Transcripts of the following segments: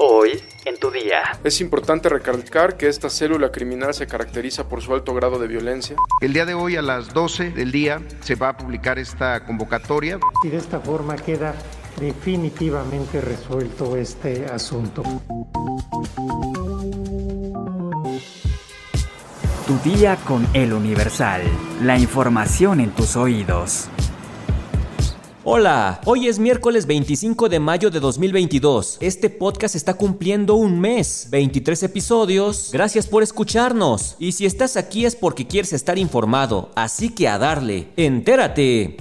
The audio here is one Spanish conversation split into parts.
Hoy en tu día. Es importante recalcar que esta célula criminal se caracteriza por su alto grado de violencia. El día de hoy a las 12 del día se va a publicar esta convocatoria. Y de esta forma queda definitivamente resuelto este asunto. Tu día con el Universal. La información en tus oídos. Hola, hoy es miércoles 25 de mayo de 2022. Este podcast está cumpliendo un mes, 23 episodios. Gracias por escucharnos. Y si estás aquí es porque quieres estar informado, así que a darle. Entérate.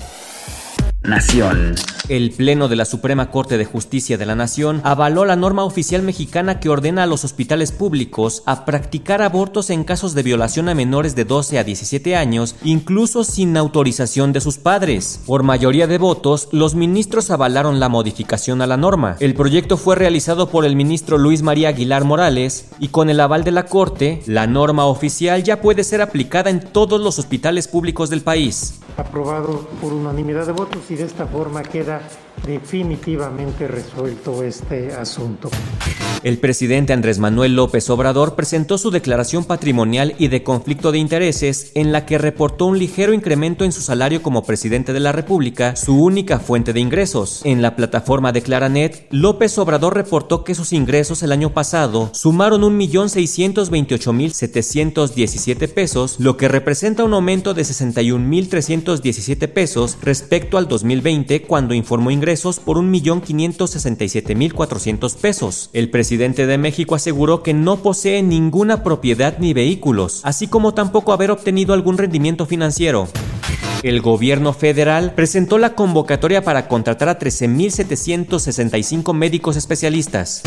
Nación. El Pleno de la Suprema Corte de Justicia de la Nación avaló la norma oficial mexicana que ordena a los hospitales públicos a practicar abortos en casos de violación a menores de 12 a 17 años, incluso sin autorización de sus padres. Por mayoría de votos, los ministros avalaron la modificación a la norma. El proyecto fue realizado por el ministro Luis María Aguilar Morales y con el aval de la Corte, la norma oficial ya puede ser aplicada en todos los hospitales públicos del país. Aprobado por unanimidad de votos y de esta forma queda definitivamente resuelto este asunto. El presidente Andrés Manuel López Obrador presentó su declaración patrimonial y de conflicto de intereses en la que reportó un ligero incremento en su salario como presidente de la República, su única fuente de ingresos. En la plataforma de Claranet, López Obrador reportó que sus ingresos el año pasado sumaron 1.628.717 pesos, lo que representa un aumento de 61.317 pesos respecto al 2020 cuando informó ingresos por 1.567.400 pesos. El presidente de México aseguró que no posee ninguna propiedad ni vehículos, así como tampoco haber obtenido algún rendimiento financiero. El gobierno federal presentó la convocatoria para contratar a 13.765 médicos especialistas.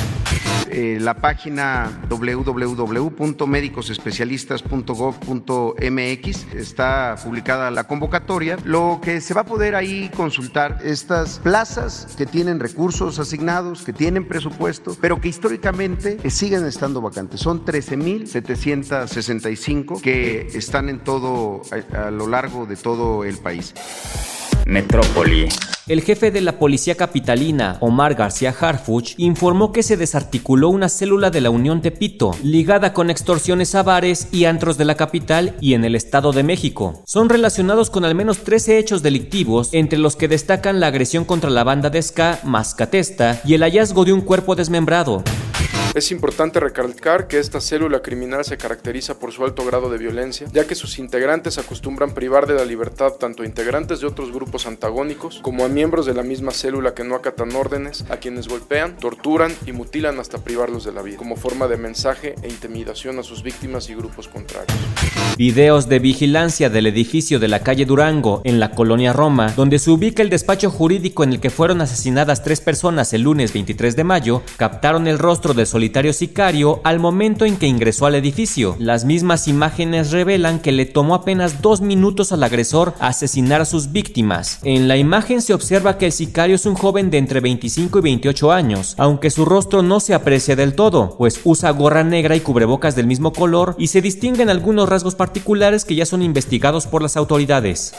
Eh, la página www.medicosespecialistas.gov.mx está publicada la convocatoria. Lo que se va a poder ahí consultar estas plazas que tienen recursos asignados, que tienen presupuesto, pero que históricamente siguen estando vacantes. Son 13.765 que están en todo, a, a lo largo de todo el país. Metrópoli. El jefe de la policía capitalina, Omar García Harfuch, informó que se desarticuló una célula de la Unión Tepito, ligada con extorsiones a bares y antros de la capital y en el Estado de México. Son relacionados con al menos 13 hechos delictivos, entre los que destacan la agresión contra la banda de ska Mascatesta y el hallazgo de un cuerpo desmembrado. Es importante recalcar que esta célula criminal se caracteriza por su alto grado de violencia, ya que sus integrantes acostumbran privar de la libertad tanto a integrantes de otros grupos antagónicos como a miembros de la misma célula que no acatan órdenes, a quienes golpean, torturan y mutilan hasta privarlos de la vida, como forma de mensaje e intimidación a sus víctimas y grupos contrarios. Videos de vigilancia del edificio de la calle Durango, en la colonia Roma, donde se ubica el despacho jurídico en el que fueron asesinadas tres personas el lunes 23 de mayo, captaron el rostro del solitario sicario al momento en que ingresó al edificio. Las mismas imágenes revelan que le tomó apenas dos minutos al agresor asesinar a sus víctimas. En la imagen se observa que el sicario es un joven de entre 25 y 28 años, aunque su rostro no se aprecia del todo, pues usa gorra negra y cubrebocas del mismo color y se distinguen algunos rasgos particulares que ya son investigados por las autoridades.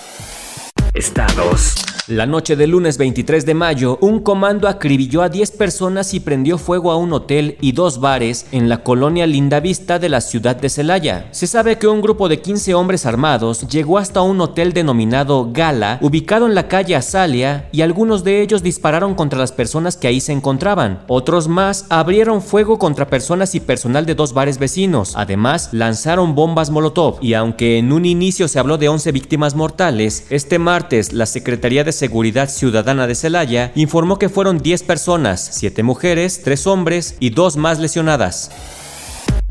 Estados. La noche del lunes 23 de mayo, un comando acribilló a 10 personas y prendió fuego a un hotel y dos bares en la colonia Lindavista de la ciudad de Celaya. Se sabe que un grupo de 15 hombres armados llegó hasta un hotel denominado Gala, ubicado en la calle Azalia, y algunos de ellos dispararon contra las personas que ahí se encontraban. Otros más abrieron fuego contra personas y personal de dos bares vecinos. Además, lanzaron bombas Molotov. Y aunque en un inicio se habló de 11 víctimas mortales, este martes la Secretaría de Seguridad Ciudadana de Celaya informó que fueron 10 personas, 7 mujeres, 3 hombres y 2 más lesionadas.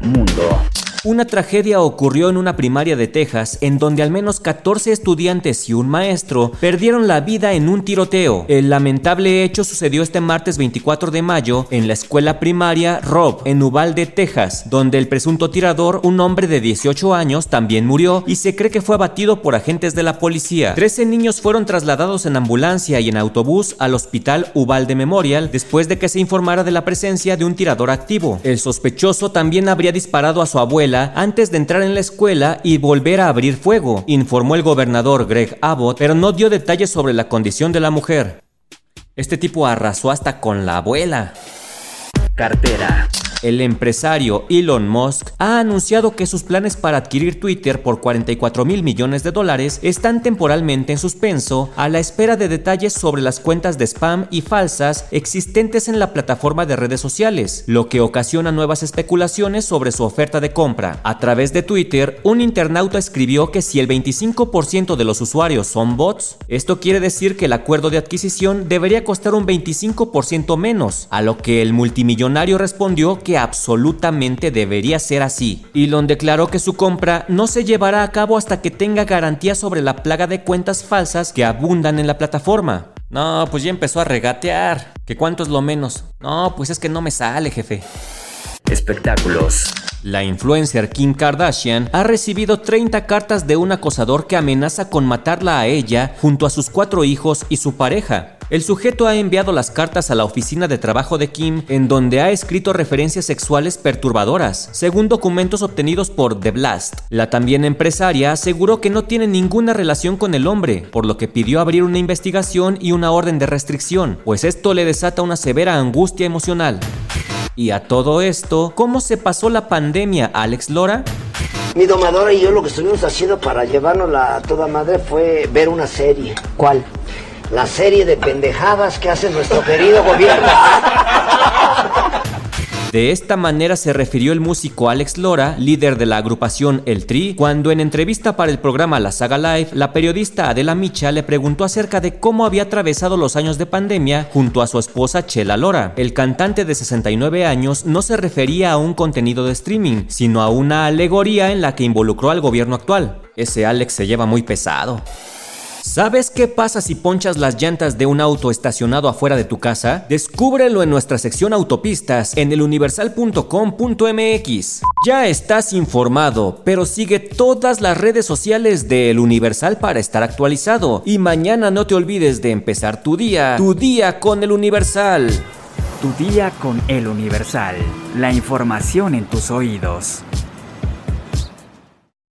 Mundo. Una tragedia ocurrió en una primaria de Texas en donde al menos 14 estudiantes y un maestro perdieron la vida en un tiroteo. El lamentable hecho sucedió este martes 24 de mayo en la escuela primaria Rob en Uvalde, Texas, donde el presunto tirador, un hombre de 18 años, también murió y se cree que fue abatido por agentes de la policía. 13 niños fueron trasladados en ambulancia y en autobús al hospital Uvalde Memorial después de que se informara de la presencia de un tirador activo. El sospechoso también habría disparado a su abuela antes de entrar en la escuela y volver a abrir fuego, informó el gobernador Greg Abbott, pero no dio detalles sobre la condición de la mujer. Este tipo arrasó hasta con la abuela. cartera. El empresario Elon Musk ha anunciado que sus planes para adquirir Twitter por 44 mil millones de dólares están temporalmente en suspenso a la espera de detalles sobre las cuentas de spam y falsas existentes en la plataforma de redes sociales, lo que ocasiona nuevas especulaciones sobre su oferta de compra. A través de Twitter, un internauta escribió que si el 25% de los usuarios son bots, esto quiere decir que el acuerdo de adquisición debería costar un 25% menos, a lo que el multimillonario respondió que absolutamente debería ser así. Elon declaró que su compra no se llevará a cabo hasta que tenga garantía sobre la plaga de cuentas falsas que abundan en la plataforma. No, pues ya empezó a regatear. ¿Que cuánto es lo menos? No, pues es que no me sale, jefe. Espectáculos. La influencer Kim Kardashian ha recibido 30 cartas de un acosador que amenaza con matarla a ella junto a sus cuatro hijos y su pareja. El sujeto ha enviado las cartas a la oficina de trabajo de Kim en donde ha escrito referencias sexuales perturbadoras, según documentos obtenidos por The Blast. La también empresaria aseguró que no tiene ninguna relación con el hombre, por lo que pidió abrir una investigación y una orden de restricción, pues esto le desata una severa angustia emocional. Y a todo esto, ¿cómo se pasó la pandemia, Alex Lora? Mi domadora y yo lo que estuvimos haciendo para llevarnos a toda madre fue ver una serie. ¿Cuál? La serie de pendejadas que hace nuestro querido gobierno. De esta manera se refirió el músico Alex Lora, líder de la agrupación El Tri, cuando en entrevista para el programa La Saga Live, la periodista Adela Micha le preguntó acerca de cómo había atravesado los años de pandemia junto a su esposa Chela Lora. El cantante de 69 años no se refería a un contenido de streaming, sino a una alegoría en la que involucró al gobierno actual. Ese Alex se lleva muy pesado. ¿Sabes qué pasa si ponchas las llantas de un auto estacionado afuera de tu casa? Descúbrelo en nuestra sección autopistas en eluniversal.com.mx. Ya estás informado, pero sigue todas las redes sociales de El Universal para estar actualizado. Y mañana no te olvides de empezar tu día, tu día con El Universal. Tu día con El Universal. La información en tus oídos.